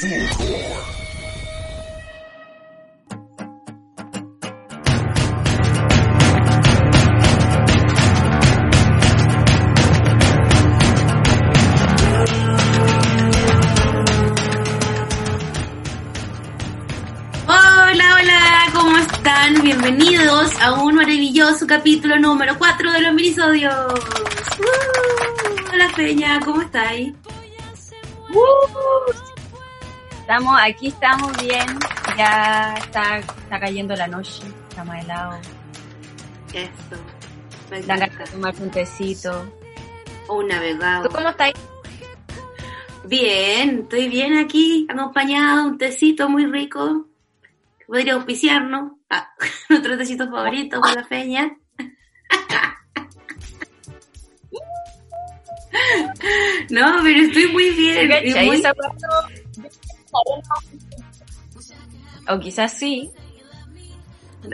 Hola, hola, ¿cómo están? Bienvenidos a un maravilloso capítulo número 4 de los minisodios. Uh, hola Peña, ¿cómo estáis? Uh, estamos, aquí estamos bien, ya está, está cayendo la noche, está más helado. Eso. me ganas de tomar un tecito. Un navegado. ¿Tú cómo estás? Bien, estoy bien aquí, acompañado de un tecito muy rico. Podría auspiciarnos. Ah, nuestro tecito favorito con la Peña. No, pero estoy muy bien. muy- Esa cuando- O quizás sí.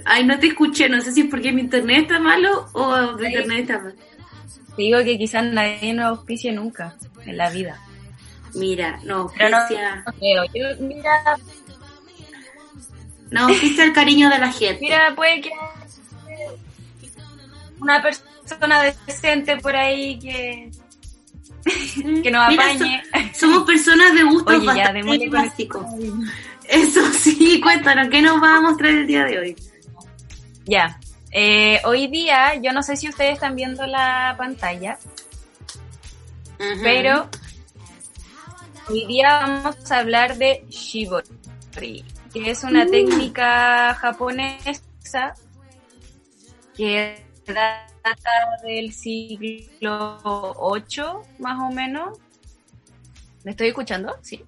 Ay, no te escuché, no sé si es porque mi internet está malo o mi internet está mal. Te digo que quizás nadie nos auspicie nunca en la vida. Mira, no, Pero no, auspicia, no. Yo- mira, no auspicia el cariño de la gente. mira, puede que una persona decente por ahí que, que nos Mira, apañe. so- somos personas de gustos Oye, bastante básicos. Eso sí, cuéntanos, ¿qué nos va a mostrar el día de hoy? Ya. Eh, hoy día, yo no sé si ustedes están viendo la pantalla, pero hoy día vamos a hablar de Shibori, que es una Uh. técnica japonesa que data del siglo 8, más o menos. ¿Me estoy escuchando? Sí.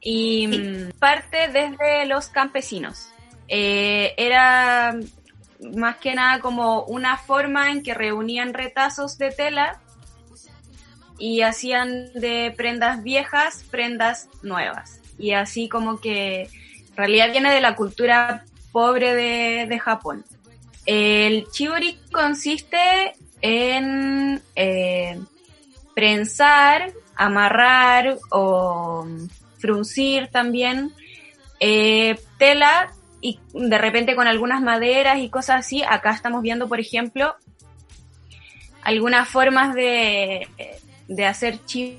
Y Sí. mm, parte desde los campesinos. Eh, era más que nada como una forma en que reunían retazos de tela y hacían de prendas viejas prendas nuevas. Y así como que en realidad viene de la cultura pobre de, de Japón. El chibori consiste en eh, prensar, amarrar o fruncir también eh, tela y de repente con algunas maderas y cosas así. Acá estamos viendo, por ejemplo, algunas formas de, de hacer chibori,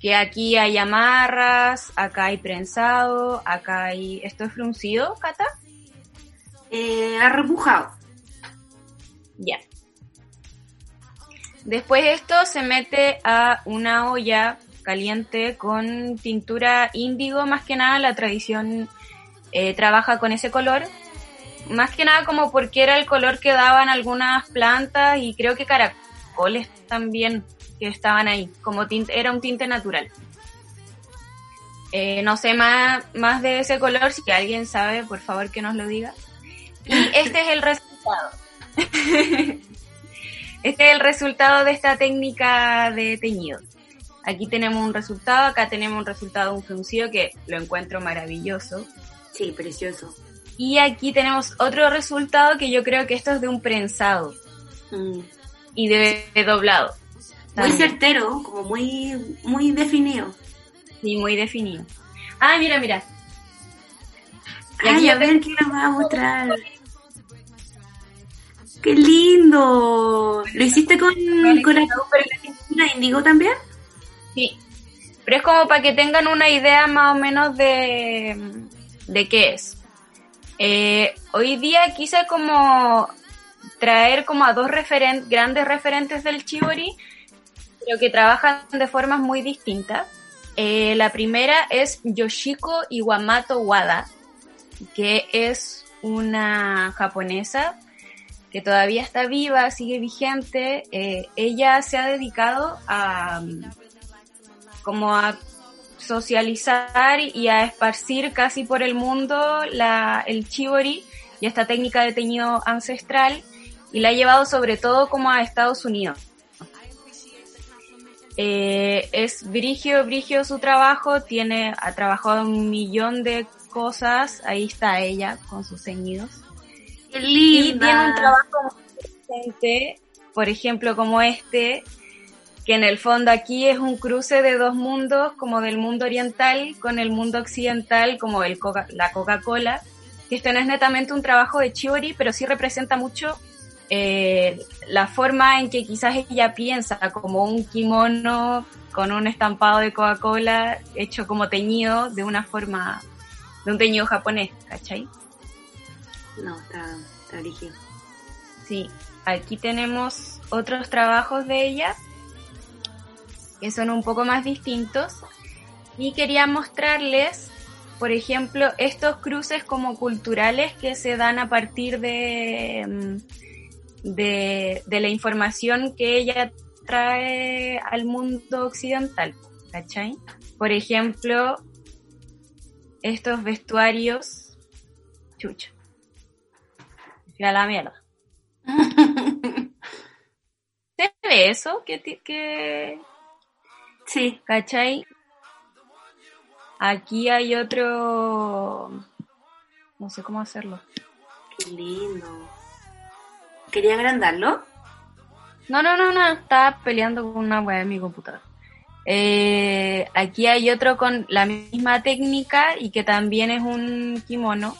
que aquí hay amarras, acá hay prensado, acá hay... ¿Esto es fruncido, Cata? Eh, arrepujado. Ya. Después esto se mete a una olla caliente con tintura índigo, más que nada la tradición eh, trabaja con ese color. Más que nada como porque era el color que daban algunas plantas y creo que caracoles también que estaban ahí, como tinte, era un tinte natural. Eh, no sé más, más de ese color, si alguien sabe, por favor que nos lo diga. Y este es el resultado. Este es el resultado de esta técnica de teñido. Aquí tenemos un resultado, acá tenemos un resultado de un fruncido que lo encuentro maravilloso. Sí, precioso. Y aquí tenemos otro resultado que yo creo que esto es de un prensado Mm. y de, de doblado. Muy certero, como muy, muy definido. Sí, muy definido. Ah, mira, mira. Y Ay, a ver qué nos va a mostrar. ¡Qué lindo! ¿Lo hiciste con, con la índigo también? Sí. Pero es como para que tengan una idea más o menos de, de qué es. Eh, hoy día quise como traer como a dos referen grandes referentes del Chibori, pero que trabajan de formas muy distintas. Eh, la primera es Yoshiko Iwamato Wada, que es una japonesa que todavía está viva, sigue vigente. Eh, ella se ha dedicado a como a socializar y a esparcir casi por el mundo la, el chibori y esta técnica de teñido ancestral y la ha llevado sobre todo como a Estados Unidos. Eh, es brigio, brigio su trabajo, tiene, ha trabajado un millón de cosas, ahí está ella con sus teñidos. ¡Qué Y tiene un linda! trabajo muy decente, por ejemplo, como este, que en el fondo aquí es un cruce de dos mundos, como del mundo oriental con el mundo occidental, como el la Coca-Cola, que esto no es netamente un trabajo de Chiori, pero sí representa mucho eh, la forma en que quizás ella piensa, como un kimono con un estampado de Coca-Cola hecho como teñido de una forma, de un teñido japonés, ¿cachai? No, está, está original. Sí, aquí tenemos otros trabajos de ella que son un poco más distintos. Y quería mostrarles, por ejemplo, estos cruces como culturales que se dan a partir de, mm, de, la información que ella trae al mundo occidental, ¿cachai? Por ejemplo, estos vestuarios, chucha, a la mierda. ¿Se ve eso? ¿Qué, que Sí. ¿Cachai? Aquí hay otro... No sé cómo hacerlo. Qué lindo. ¿Quería agrandarlo? No, no, no, no. Estaba peleando con una web de mi computadora. Eh, aquí hay otro con la misma técnica y que también es un kimono.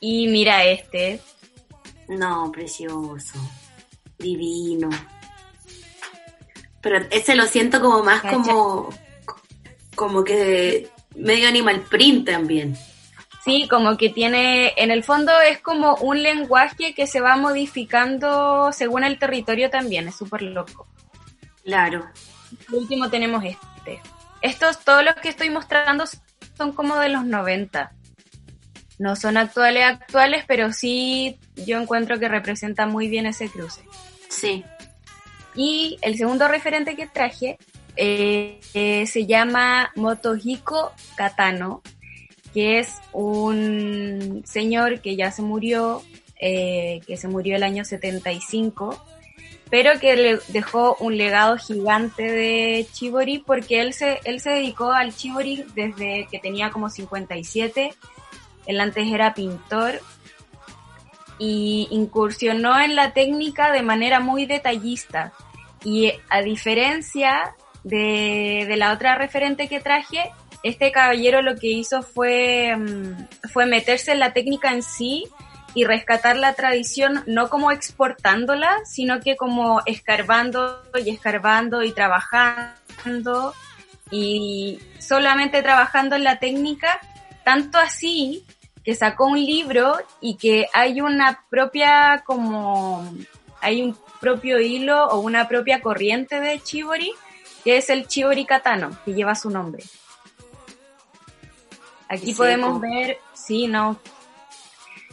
Y mira este. No, precioso. Divino. Pero ese lo siento como más como, como que medio animal print también. Sí, como que tiene, en el fondo es como un lenguaje que se va modificando según el territorio también, es súper loco. Claro. Por último tenemos este. Estos, todos los que estoy mostrando son como de los 90. No son actuales actuales, pero sí yo encuentro que representa muy bien ese cruce. Sí. Y el segundo referente que traje eh, eh, se llama Motohiko Katano, que es un señor que ya se murió, eh, que se murió el año 75, pero que le dejó un legado gigante de Chibori porque él se, él se dedicó al Chibori desde que tenía como 57. Él antes era pintor y incursionó en la técnica de manera muy detallista. Y a diferencia de, la otra referente que traje, este caballero lo que hizo fue, mm, fue meterse en la técnica en sí y rescatar la tradición no como exportándola, sino que como escarbando y escarbando y trabajando y solamente trabajando en la técnica, tanto así que sacó un libro y que hay una propia como hay un propio hilo o una propia corriente de Chibori, que es el Chibori Katano, que lleva su nombre. Aquí podemos ver, sí, no.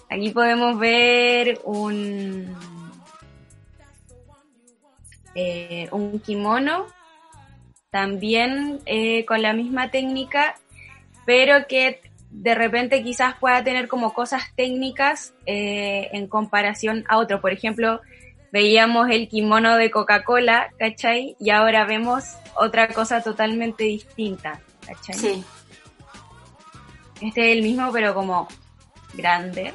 Aquí podemos ver un eh, un kimono, también eh, con la misma técnica, pero que de repente quizás pueda tener como cosas técnicas eh, en comparación a otro. Por ejemplo, veíamos el kimono de Coca-Cola, ¿cachai? Y ahora vemos otra cosa totalmente distinta, ¿cachai? Sí. Este es el mismo, pero como grande.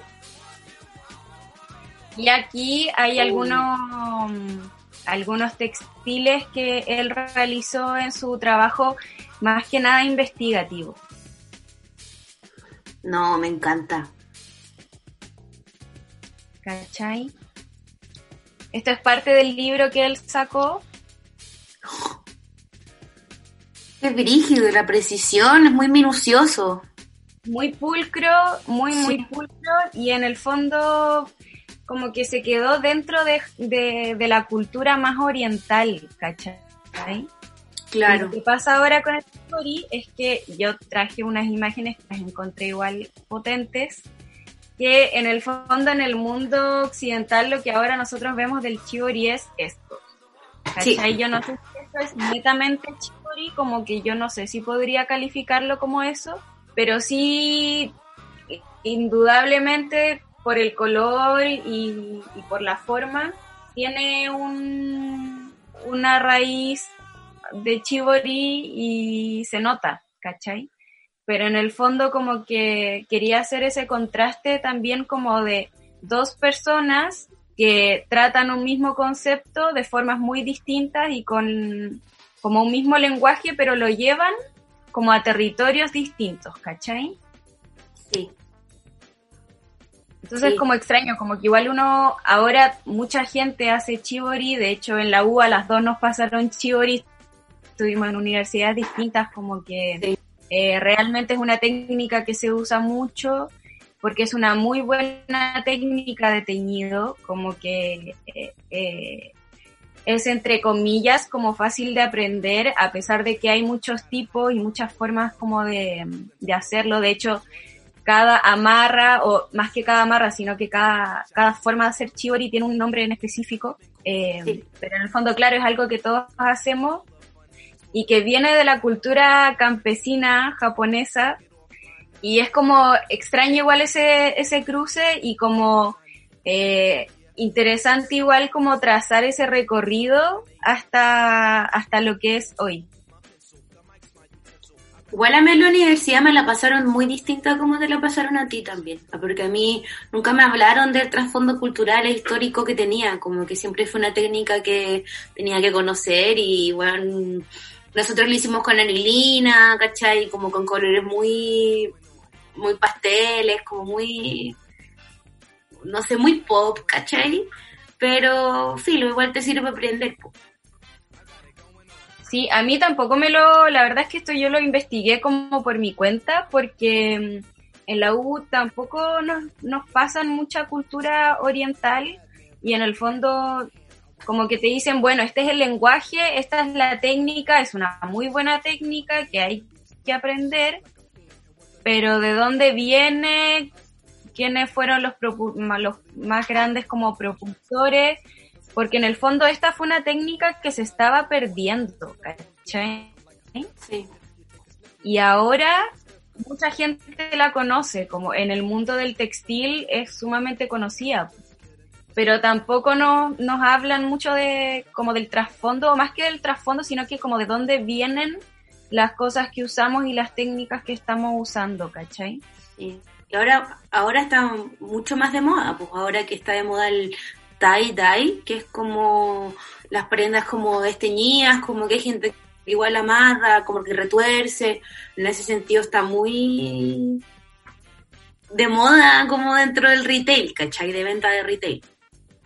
Y aquí hay algunos, algunos textiles que él realizó en su trabajo, más que nada investigativo. No, me encanta. ¿Cachai? Esto es parte del libro que él sacó. Es brígido, la precisión es muy minucioso. Muy pulcro, muy, muy pulcro, y en el fondo como que se quedó dentro de, la cultura más oriental, ¿cachai? Claro. lo que pasa ahora con el story es que yo traje unas imágenes que las encontré igual potentes, que en el fondo en el mundo occidental lo que ahora nosotros vemos del chibori es esto. Sí. Yo no sé si esto es netamente chibori, como que yo no sé si podría calificarlo como eso, pero sí indudablemente por el color y, y por la forma tiene un, una raíz de Chibori y se nota, ¿cachai? Pero en el fondo como que quería hacer ese contraste también como de dos personas que tratan un mismo concepto de formas muy distintas y con como un mismo lenguaje, pero lo llevan como a territorios distintos, ¿cachai? Sí. Entonces Sí. como extraño, como que igual uno, ahora mucha gente hace chibori, de hecho en la U a las dos nos pasaron chibori, estuvimos en universidades distintas, como que Sí. eh, realmente es una técnica que se usa mucho porque es una muy buena técnica de teñido, como que eh, eh, es entre comillas como fácil de aprender, a pesar de que hay muchos tipos y muchas formas como de, de hacerlo. De hecho, cada amarra, o más que cada amarra, sino que cada, cada forma de hacer chibori tiene un nombre en específico. Eh, Sí. Pero en el fondo, claro, es algo que todos hacemos y que viene de la cultura campesina japonesa y es como extraño igual ese, ese cruce y como eh, interesante igual como trazar ese recorrido hasta, hasta lo que es hoy. Igual a mí en la universidad me la pasaron muy distinta como te la pasaron a ti también, porque a mí nunca me hablaron del trasfondo cultural e histórico que tenía, como que siempre fue una técnica que tenía que conocer y bueno, nosotros lo hicimos con anilina, ¿cachai? Como con colores muy, muy pasteles, como muy, no sé, muy pop, ¿cachai? Pero, filo, igual te sirve aprender. po. Sí, a mí tampoco me lo, la verdad es que esto yo lo investigué como por mi cuenta, porque mm, en la U tampoco nos, nos pasan mucha cultura oriental y en el fondo como que te dicen, bueno, este es el lenguaje, esta es la técnica, es una muy buena técnica que hay que aprender, pero de dónde viene, quiénes fueron los, los más grandes como propulsores, porque en el fondo esta fue una técnica que se estaba perdiendo, ¿cachai? Sí. Y ahora mucha gente la conoce, como en el mundo del textil es sumamente conocida, pero tampoco nos, nos hablan mucho de como del trasfondo, más que del trasfondo, sino que como de dónde vienen las cosas que usamos y las técnicas que estamos usando, ¿cachai? Sí. Y ahora, ahora está mucho más de moda, pues ahora que está de moda el tie-dye, que es como las prendas como desteñidas, como que hay gente que igual amarra, como que retuerce, en ese sentido está muy de moda como dentro del retail, ¿cachai? De venta de retail.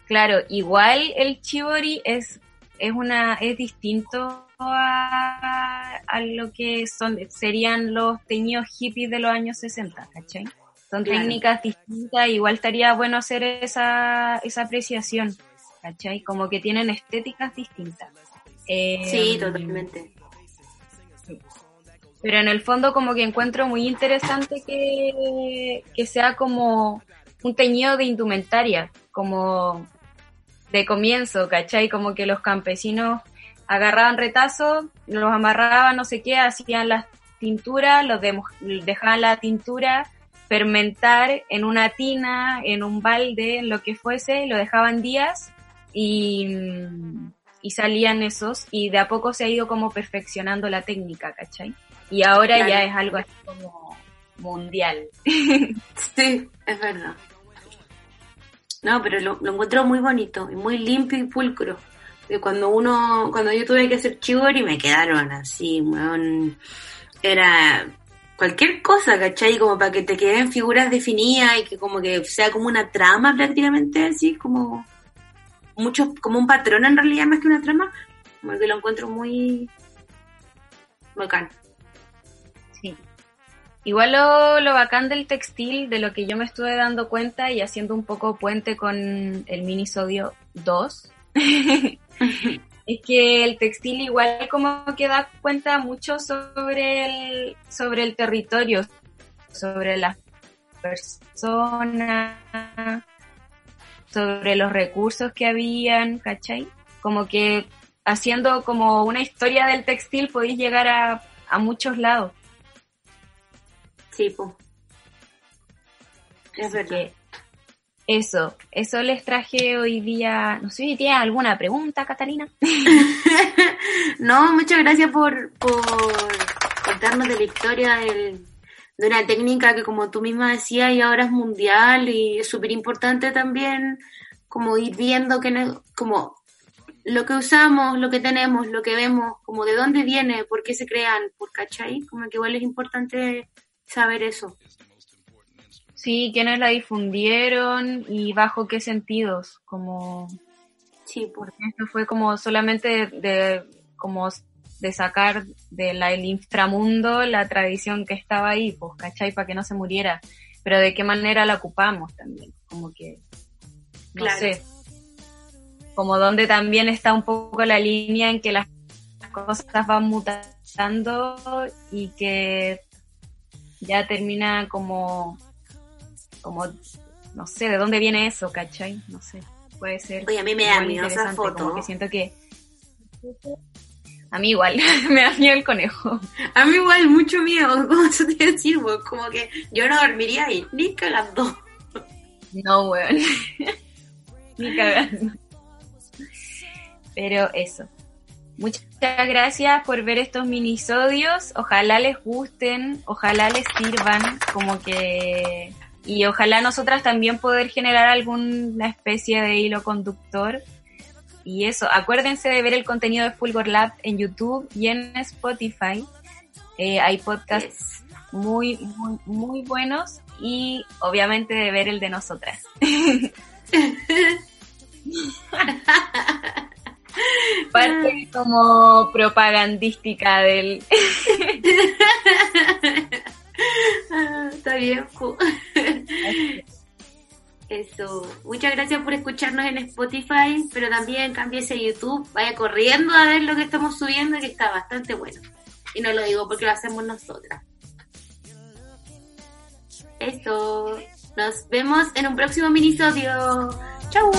Claro, igual el chibori es, es una, es distinto a, a lo que son, serían los teñidos hippies de los años 60, ¿cachai? Son Claro. técnicas distintas, igual estaría bueno hacer esa, esa apreciación, ¿cachai? Como que tienen estéticas distintas. Eh, Sí, totalmente. Pero en el fondo como que encuentro muy interesante que, que sea como un teñido de indumentaria, como de comienzo, ¿cachai? Como que los campesinos agarraban retazos, los amarraban, no sé qué, hacían las tinturas, los dejaban la tintura fermentar en una tina, en un balde, en lo que fuese, lo dejaban días y, y salían esos y de a poco se ha ido como perfeccionando la técnica, ¿cachai? Y ahora Claro. ya es algo así como mundial. Sí, es verdad. No, pero lo, lo encuentro muy bonito y muy limpio y pulcro. De cuando uno, cuando yo tuve que hacer chibori me quedaron así, weón. Era cualquier cosa, ¿cachai? Como para que te queden figuras definidas y que como que sea como una trama prácticamente, así como mucho, como un patrón en realidad más que una trama. Como que lo encuentro muy bacán. Igual lo, lo bacán del textil, de lo que yo me estuve dando cuenta y haciendo un poco puente con el minisodio 2, es que el textil igual como que da cuenta mucho sobre el, sobre el territorio, sobre las personas, sobre los recursos que habían, ¿cachai? Como que haciendo como una historia del textil podéis llegar a, a muchos lados. Sí, pues. Es Así verdad. que eso, eso les traje hoy día. No sé si tienes alguna pregunta, Catalina. No, muchas gracias por, por contarnos de la historia del- de una técnica que como tú misma decías y ahora es mundial y es súper importante también como ir viendo que no, como lo que usamos, lo que tenemos, lo que vemos, como de dónde viene, por qué se crean, por cachai, como que igual es importante saber eso. Sí, quiénes la difundieron y bajo qué sentidos, como sí, porque esto fue como solamente de, como de sacar del inframundo la tradición que estaba ahí, pues, ¿cachai? Para que no se muriera. Pero de qué manera la ocupamos también, como que, no sé, como donde también está un poco la línea en que las cosas van mutando y que ya termina como, como, no sé, ¿de dónde viene eso, cachai? No sé, puede ser. Oye, a mí me da miedo esa foto. que siento que... A mí igual, me da miedo el conejo. A mí igual, mucho miedo, ¿cómo se te decir, Como que yo no dormiría ahí, ni cagando. No, weón. ni cagando. Pero eso. Muchas gracias por ver estos minisodios. Ojalá les gusten, ojalá les sirvan, como que. Y ojalá nosotras también poder generar alguna especie de hilo conductor. Y eso, acuérdense de ver el contenido de Fulgor Lab en YouTube y en Spotify. Eh, hay podcasts muy, muy, muy buenos y obviamente de ver el de nosotras. parte como propagandística del... Está bien. Eso. Muchas gracias por escucharnos en Spotify, pero también cámbiese a YouTube. Vaya corriendo a ver lo que estamos subiendo, que está bastante bueno. Y no lo digo porque lo hacemos nosotras. Eso. Nos vemos en un próximo minisodio. Chau.